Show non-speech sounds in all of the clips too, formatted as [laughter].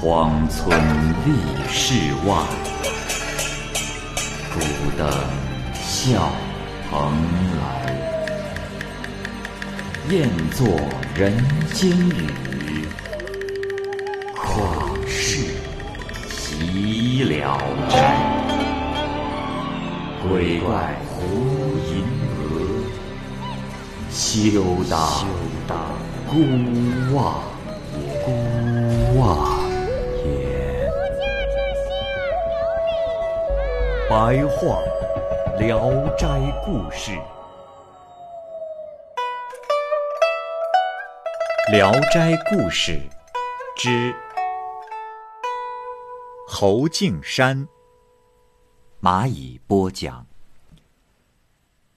荒村立世外，孤灯笑蓬莱。雁作人间雨，旷世岂了斋？鬼怪胡银娥，休当孤望。孤望白话《聊斋故事》，《聊斋故事》之侯敬山。蚂蚁播讲。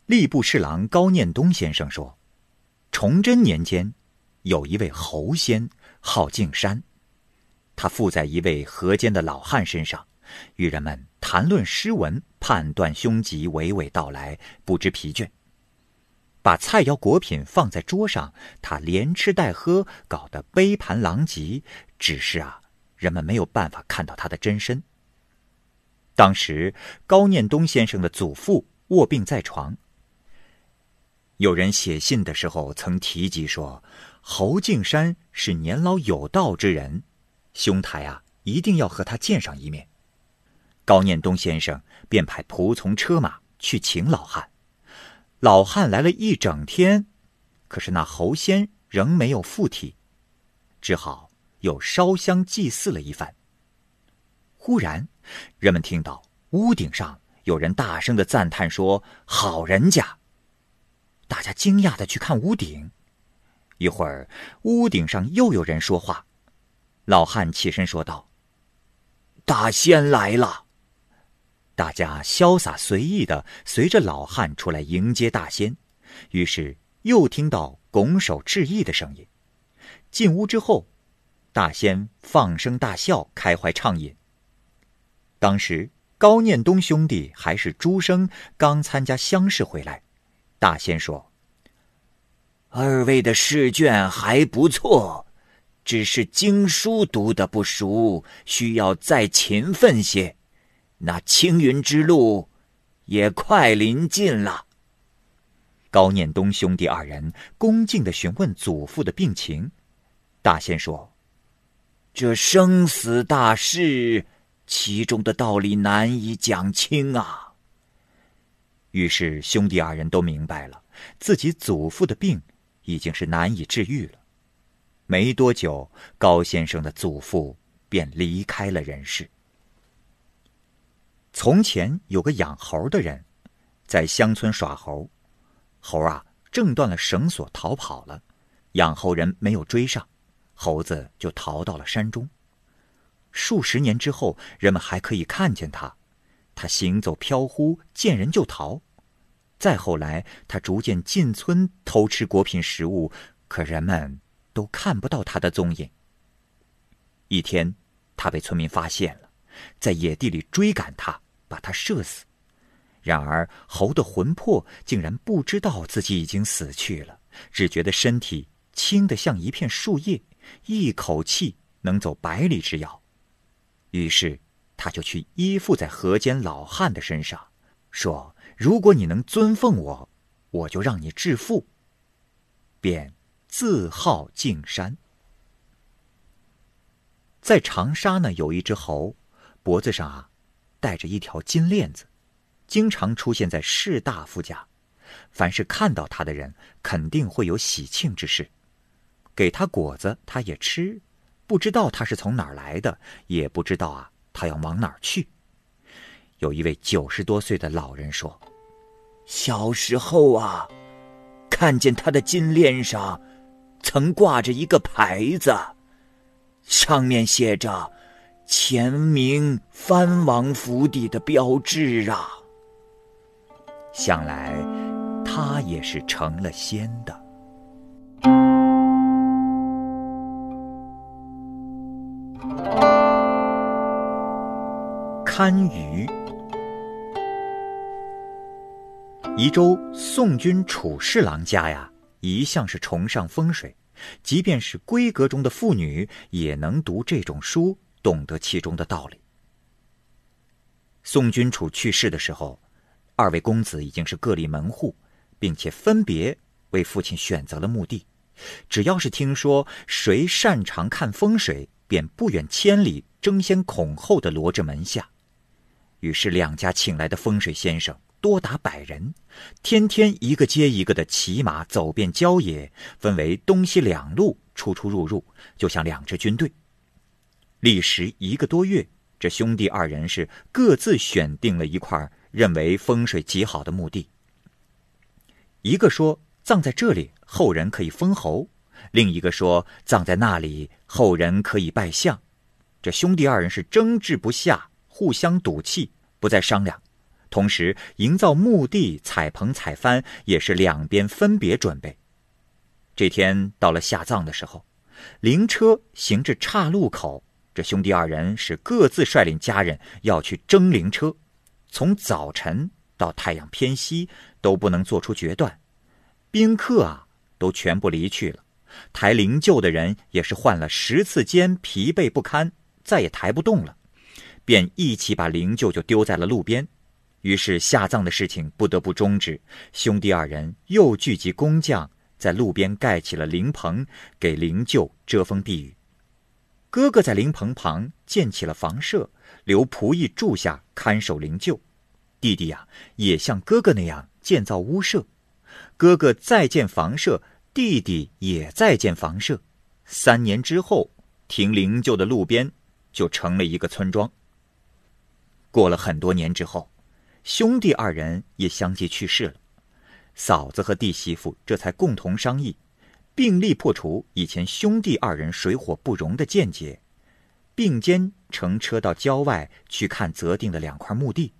吏部侍郎高念东先生说：“崇祯年间，有一位侯仙，号敬山，他附在一位河间的老汉身上，与人们谈论诗文，判断凶吉，娓娓道来，不知疲倦。把菜肴果品放在桌上，他连吃带喝，搞得杯盘狼藉。只是啊，人们没有办法看到他的真身。”当时高念东先生的祖父卧病在床。有人写信的时候曾提及说，侯敬山是年老有道之人，兄台啊一定要和他见上一面。高念东先生便派仆从车马去请老汉。老汉来了一整天，可是那猴仙仍没有附体，只好又烧香祭祀了一番。忽然。人们听到屋顶上有人大声的赞叹说：“好人家！”大家惊讶的去看屋顶，一会儿屋顶上又有人说话。老汉起身说道：“大仙来了！”大家潇洒随意的随着老汉出来迎接大仙。于是又听到拱手致意的声音。进屋之后，大仙放声大笑，开怀畅饮。当时高念东兄弟还是诸生，刚参加乡试回来。大仙说：“二位的试卷还不错，只是经书读得不熟，需要再勤奋些。那青云之路也快临近了。”高念东兄弟二人恭敬的询问祖父的病情。大仙说：“这生死大事。”其中的道理难以讲清啊。于是兄弟二人都明白了，自己祖父的病已经是难以治愈了。没多久，高先生的祖父便离开了人世。从前有个养猴的人，在乡村耍猴，猴啊挣断了绳索逃跑了，养猴人没有追上，猴子就逃到了山中。数十年之后，人们还可以看见他，他行走飘忽，见人就逃。再后来，他逐渐进村偷吃果品食物，可人们都看不到他的踪影。一天，他被村民发现了，在野地里追赶他，把他射死。然而，猴的魂魄竟然不知道自己已经死去了，只觉得身体轻得像一片树叶，一口气能走百里之遥。于是，他就去依附在河间老汉的身上，说：“如果你能尊奉我，我就让你致富。”便自号敬山。在长沙呢，有一只猴，脖子上啊带着一条金链子，经常出现在士大夫家，凡是看到他的人，肯定会有喜庆之事。给他果子，他也吃。不知道他是从哪儿来的，也不知道啊，他要往哪儿去。有一位九十多岁的老人说：“小时候啊，看见他的金链上，曾挂着一个牌子，上面写着‘前明藩王府邸’的标志啊。想来，他也是成了仙的。”堪舆，宜州宋军楚侍郎家呀，一向是崇尚风水，即便是闺阁中的妇女也能读这种书，懂得其中的道理。宋君楚去世的时候，二位公子已经是各立门户，并且分别为父亲选择了墓地。只要是听说谁擅长看风水，便不远千里争先恐后的罗至门下。于是两家请来的风水先生多达百人，天天一个接一个的骑马走遍郊野，分为东西两路出出入入，就像两支军队。历时一个多月。这兄弟二人是各自选定了一块认为风水极好的墓地。一个说葬在这里后人可以封侯，另一个说葬在那里后人可以拜相。这兄弟二人是争执不下，互相赌气，不再商量。同时，营造墓地、彩棚、彩幡也是两边分别准备。这天到了下葬的时候，灵车行至岔路口。这兄弟二人是各自率领家人要去征灵车，从早晨到太阳偏西都不能做出决断。宾客啊，都全部离去了。抬灵柩的人也是换了十次肩，疲惫不堪，再也抬不动了，便一起把灵柩就丢在了路边。于是下葬的事情不得不终止。兄弟二人又聚集工匠，在路边盖起了灵棚，给灵柩遮风避雨。哥哥在灵棚旁建起了房舍，留仆役住下看守灵柩。弟弟呀，也像哥哥那样建造屋舍。哥哥再建房舍，弟弟也在建房舍。三年之后，停灵柩的路边就成了一个村庄。过了很多年之后，兄弟二人也相继去世了。嫂子和弟媳妇这才共同商议。并力破除以前兄弟二人水火不容的见解，并肩乘车到郊外去看择定的两块墓地。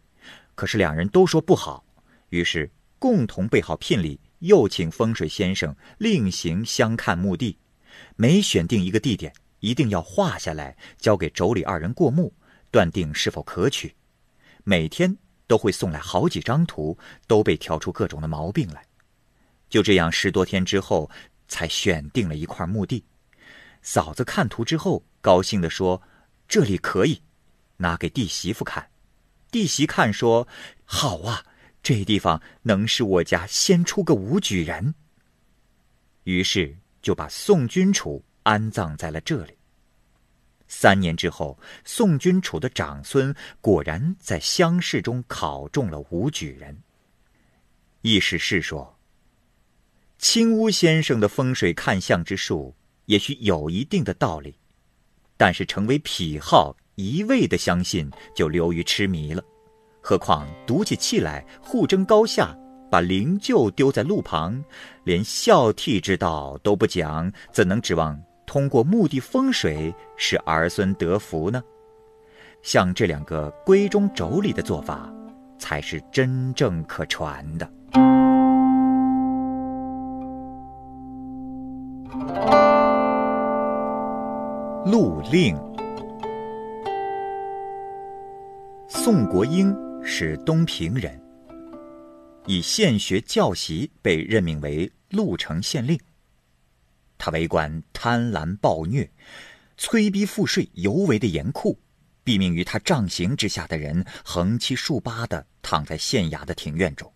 可是两人都说不好，于是共同备好聘礼，又请风水先生另行相看墓地。每选定一个地点，一定要画下来，交给妯娌二人过目，断定是否可取。每天都会送来好几张图，都被挑出各种的毛病来。就这样，十多天之后。才选定了一块墓地，嫂子看图之后高兴地说：“这里可以。”拿给弟媳妇看，弟媳看说：“好啊，这地方能使我家先出个武举人。”于是就把宋君楚安葬在了这里。三年之后，宋君楚的长孙果然在乡试中考中了武举人。意思是说。青屋先生的风水看相之术，也许有一定的道理，但是成为癖好，一味的相信就流于痴迷了。何况赌起气来，互争高下，把灵柩丢在路旁，连孝悌之道都不讲，怎能指望通过墓地风水使儿孙得福呢？像这两个闺中妯娌的做法，才是真正可传的。陆令，宋国英是东平人，以县学教习被任命为潞城县令。他为官贪婪暴虐，催逼赋税尤为的严酷，毙命于他杖刑之下的人横七竖八的躺在县衙的庭院中。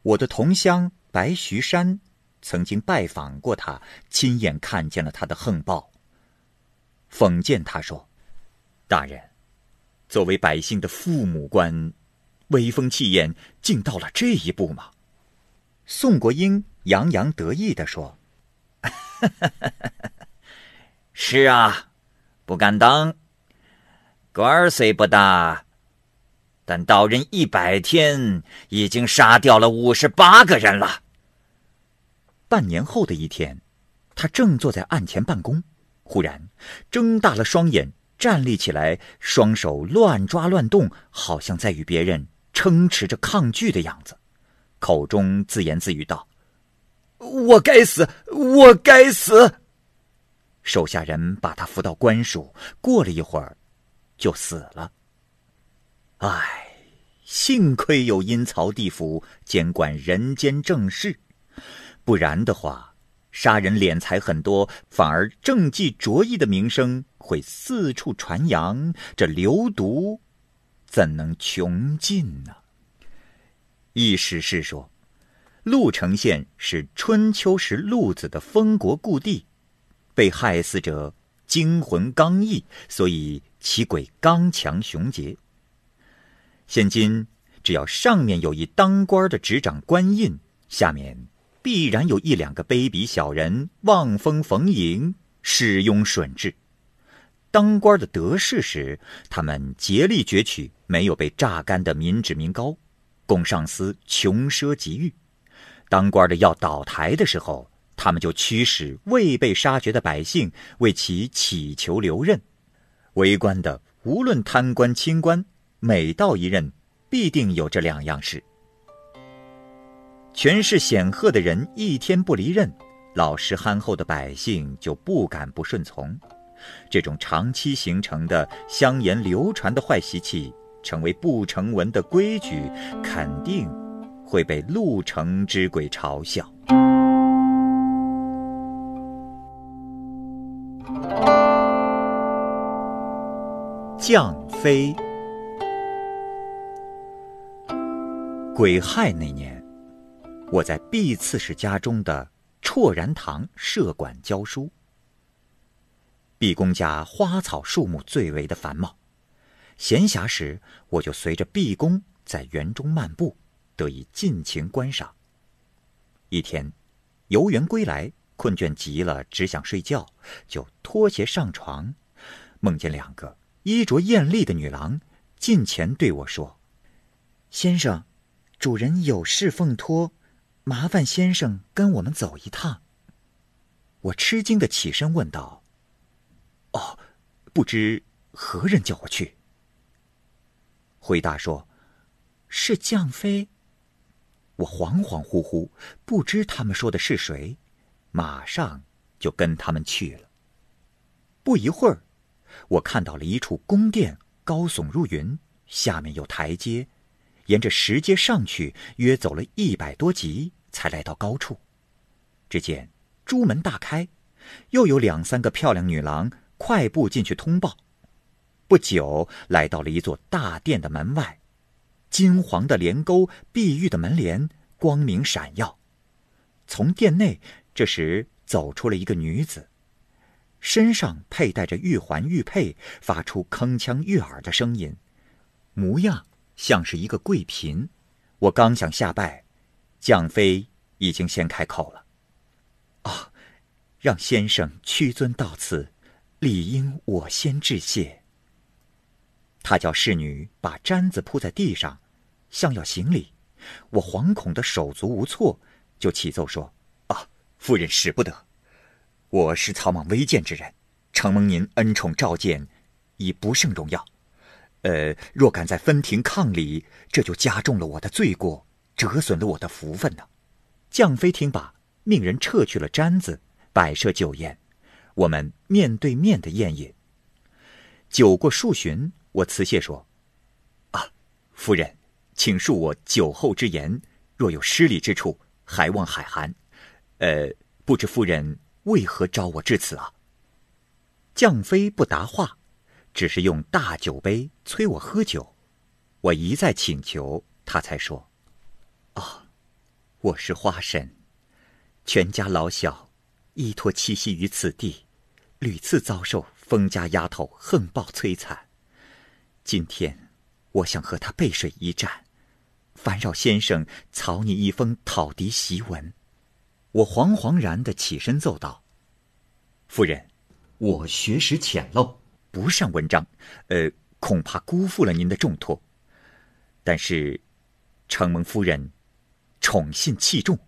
我的同乡白徐山。曾经拜访过他，亲眼看见了他的横暴。讽谏他说：“大人，作为百姓的父母官，威风气焰竟到了这一步吗？”宋国英洋洋得意地说：“ [laughs] 是啊，不敢当。官儿虽不大，但到任一百天，已经杀掉了五十八个人了。”半年后的一天，他正坐在案前办公，忽然睁大了双眼，站立起来，双手乱抓乱动，好像在与别人撑持着抗拒的样子，口中自言自语道：“我该死，我该死！”手下人把他扶到官署，过了一会儿，就死了。唉，幸亏有阴曹地府监管人间正事。不然的话，杀人敛财很多，反而政绩卓异的名声会四处传扬，这流毒怎能穷尽呢？一史是说，鹿城县是春秋时鹿子的封国故地，被害死者精魂刚毅，所以其鬼刚强雄杰。现今只要上面有一当官的执掌官印，下面必然有一两个卑鄙小人望风逢迎，恃庸吮智。当官的得势时，他们竭力攫取没有被榨干的民脂民膏，供上司穷奢极欲；当官的要倒台的时候，他们就驱使未被杀绝的百姓为其祈求留任。为官的无论贪官清官，每到一任，必定有这两样事。权势显赫的人一天不离任，老实憨厚的百姓就不敢不顺从。这种长期形成的香言流传的坏习气，成为不成文的规矩，肯定会被陆城之鬼嘲笑。降飞鬼害那年，我在毕刺史家中的绰然堂设馆教书。毕公家花草树木最为的繁茂，闲暇时我就随着毕公在园中漫步，得以尽情观赏。一天，游园归来，困倦极了，只想睡觉，就脱鞋上床，梦见两个衣着艳丽的女郎近前对我说：“先生，主人有事奉托，麻烦先生跟我们走一趟。”我吃惊的起身问道。哦，不知何人叫我去？回答说：“是将妃。”我恍恍惚惚，不知他们说的是谁，马上就跟他们去了。不一会儿，我看到了一处宫殿，高耸入云，下面有台阶，沿着石阶上去，约走了一百多级，才来到高处。只见朱门大开，又有两三个漂亮女郎。快步进去通报，不久来到了一座大殿的门外，金黄的帘钩、碧玉的门帘，光明闪耀。从殿内，这时走出了一个女子，身上佩戴着玉环玉佩，发出铿锵悦耳的声音，模样像是一个贵嫔。我刚想下拜，蒋妃已经先开口了：“啊，让先生屈尊到此。”理应我先致谢。他叫侍女把毡子铺在地上，像要行礼。我惶恐的手足无措，就启奏说：“啊，夫人使不得，我是草莽微贱之人，承蒙您恩宠召见，已不胜荣耀。呃，若敢在分庭抗礼，这就加重了我的罪过，折损了我的福分呢。”将妃听罢，命人撤去了毡子，摆设酒宴。我们面对面的宴饮。酒过数巡，我辞谢说：“啊，夫人，请恕我酒后之言，若有失礼之处，还望海涵。呃，不知夫人为何招我至此啊？”将妃不答话，只是用大酒杯催我喝酒。我一再请求，他才说：“啊，我是花神，全家老小依托栖息于此地。”屡次遭受封家丫头横暴摧残，今天我想和他背水一战，烦扰先生草拟一封讨敌檄文。我惶惶然的起身奏道：“夫人，我学识浅陋，不善文章，呃，恐怕辜负了您的重托。但是，承蒙夫人宠信器重，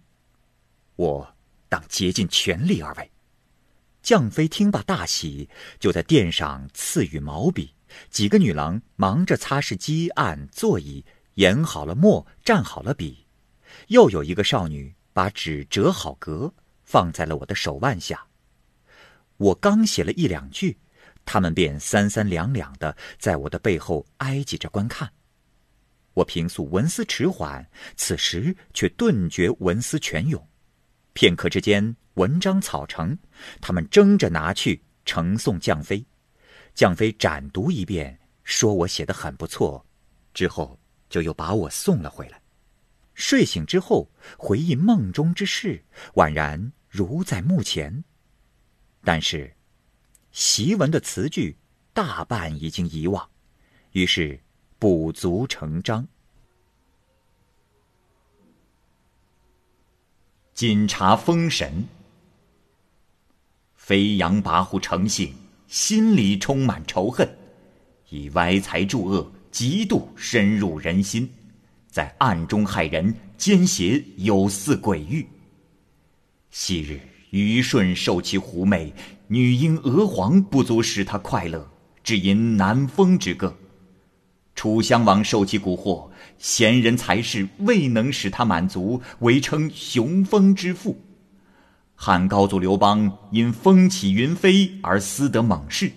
我当竭尽全力而为。”将妃听罢大喜，就在殿上赐予毛笔。几个女郎忙着擦拭几案座椅，研好了墨，蘸好了笔。又有一个少女把纸折好格，放在了我的手腕下。我刚写了一两句，他们便三三两两的在我的背后挨挤着观看。我平素文思迟缓，此时却顿觉文思泉涌。片刻之间。文章草成，他们争着拿去呈送将妃。将妃展读一遍，说我写的很不错，之后就又把我送了回来。睡醒之后，回忆梦中之事，宛然如在目前。但是，檄文的词句大半已经遗忘，于是补足成章。谨察封神，飞扬跋扈成性，心里充满仇恨，以歪财助恶，极度深入人心。在暗中害人，奸邪有似鬼域。昔日虞舜受其狐媚，女婴娥皇不足使他快乐，只因南风之歌；楚襄王受其蛊惑，贤人才士未能使他满足，唯称雄风之父；汉高祖刘邦因风起云飞而思得猛士；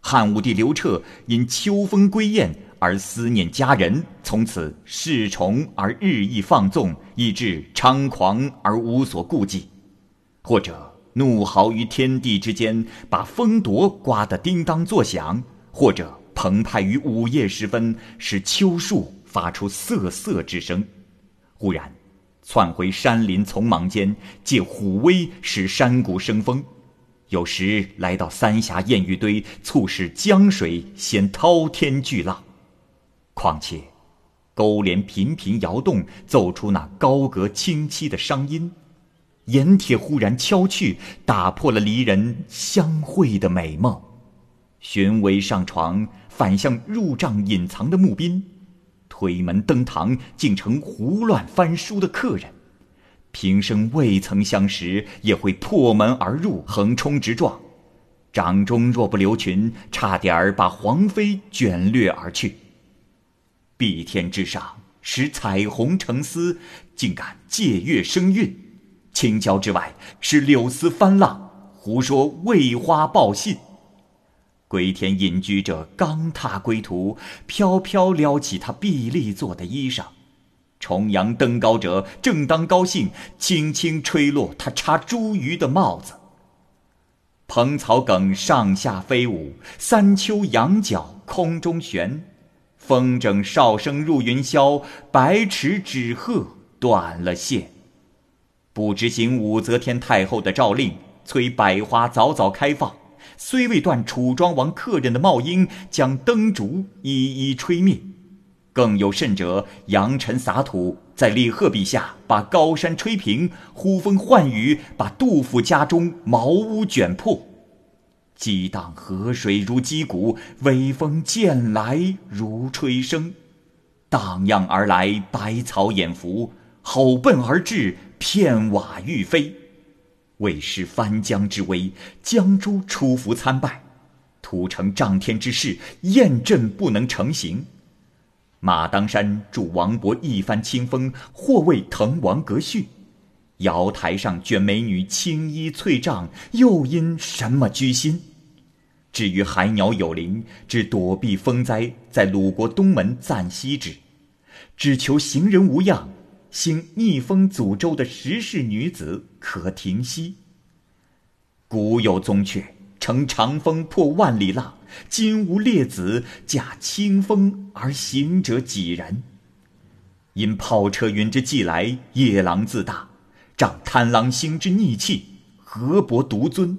汉武帝刘彻因秋风归雁。而思念家人，从此恃宠而日益放纵，以致猖狂而无所顾忌；或者怒嚎于天地之间，把风铎刮得叮当作响；或者澎湃于午夜时分，使秋树发出瑟瑟之声；忽然窜回山林丛莽间，借虎威使山谷生风；有时来到三峡堰鱼堆，促使江水掀滔天巨浪。况且，勾连频频摇动，奏出那高阁清凄的商音；盐铁忽然敲去，打破了离人相会的美梦。寻帷上床，反向入帐隐藏的募宾；推门登堂，竟成胡乱翻书的客人。平生未曾相识，也会破门而入，横冲直撞。掌中若不留群，差点儿把皇妃卷掠而去。碧天之上，使彩虹成丝，竟敢借月生韵；青椒之外，使柳丝翻浪，胡说为花报信。归田隐居者刚踏归途，飘飘撩起他碧丽做的衣裳；重阳登高者正当高兴，轻轻吹落他插茱萸的帽子。蓬草梗上下飞舞，三秋羊角空中悬。风筝哨声入云霄，百尺纸鹤断了线。不执行武则天太后的诏令，催百花早早开放，虽未断楚庄王客人的帽缨，将灯烛一一吹灭。更有甚者，扬尘撒土，在李贺笔下把高山吹平，呼风唤雨，把杜甫家中茅屋卷破。激荡河水如击鼓，微风渐来如吹声，荡漾而来，百草掩伏；吼奔而至，片瓦欲飞。为施翻江之威，江珠出伏参拜，图成仗天之势，雁阵不能成行。马当山助王勃一番清风，或为滕王阁序；瑶台上卷美女青衣翠帐，又因什么居心？至于海鸟有灵，只躲避风灾，在鲁国东门暂息之；只求行人无恙，兴逆风诅咒的石氏女子可停息。古有宗阙，乘长风破万里浪；今无列子驾清风而行者几人？因炮车云之既来，夜郎自大；仗贪狼星之逆气，何伯独尊？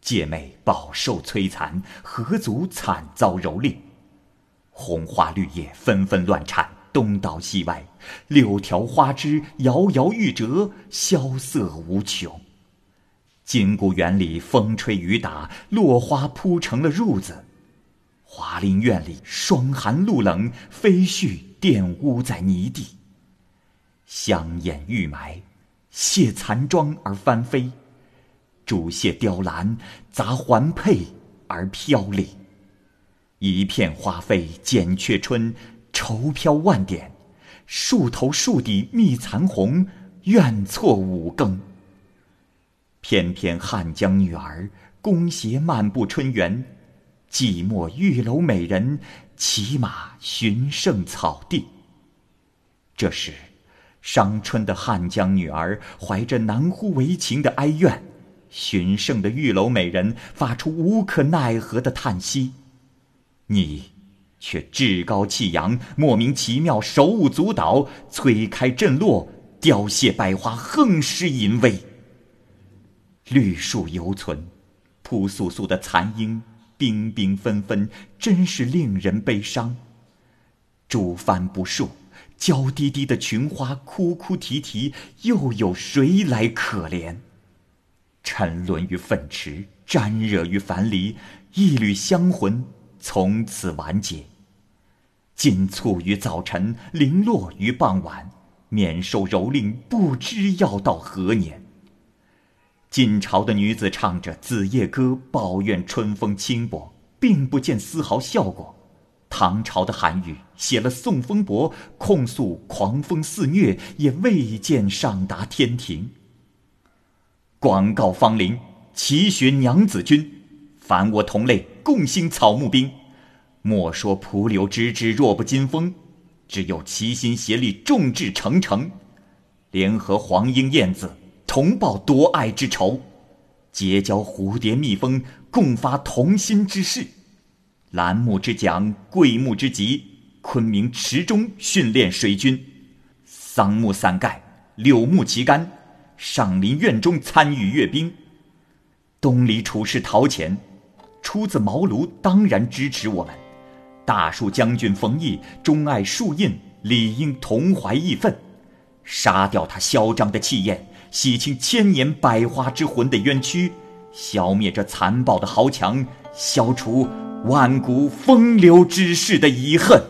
姐妹饱受摧残，何足惨遭蹂躏？红花绿叶纷纷乱颤，东倒西歪，六条花枝摇摇欲折，萧瑟无穷。金谷园里风吹雨打，落花铺成了褥子；华林院里霜寒露冷，飞絮玷污在泥地。香掩玉埋，谢残妆而翻飞。竹屑雕栏，杂环佩而飘零。一片花飞剪却春，愁飘万点。树头树底觅残红，怨错五更。翩翩汉江女儿，弓鞋漫步春园。寂寞玉楼美人，骑马寻胜草地。这时，伤春的汉江女儿怀着难乎为情的哀怨。寻胜的玉楼美人发出无可奈何的叹息，你却趾高气扬，莫名其妙，手舞足蹈，摧开震落，凋谢百花，横尸淫威。绿树犹存，扑簌簌的残樱，冰冰纷纷，真是令人悲伤。竹帆不树，娇滴滴的群花哭哭啼啼，又有谁来可怜？沉沦于粪池，沾惹于樊篱，一缕香魂从此完结。尽簇于早晨，零落于傍晚，免受蹂躏，不知要到何年。晋朝的女子唱着《子夜歌》，抱怨春风轻薄，并不见丝毫效果；唐朝的韩愈写了《送风伯》，控诉狂风肆虐，也未见上达天庭。广告芳龄，齐学娘子军，凡我同类，共兴草木兵。莫说蒲柳枝枝，弱不禁风，只有齐心协力，众志成城，联合黄莺燕子，同报夺爱之仇，结交蝴蝶蜜蜂，共发同心之事。兰木之奖，桂木之吉，昆明池中训练水军，桑木伞盖，柳木旗杆。上林苑中参与阅兵，东篱处事陶潜，出自茅庐，当然支持我们。大树将军冯异钟爱树印，理应同怀义愤，杀掉他嚣张的气焰，洗清千年百花之魂的冤屈，消灭这残暴的豪强，消除万古风流之士的遗恨。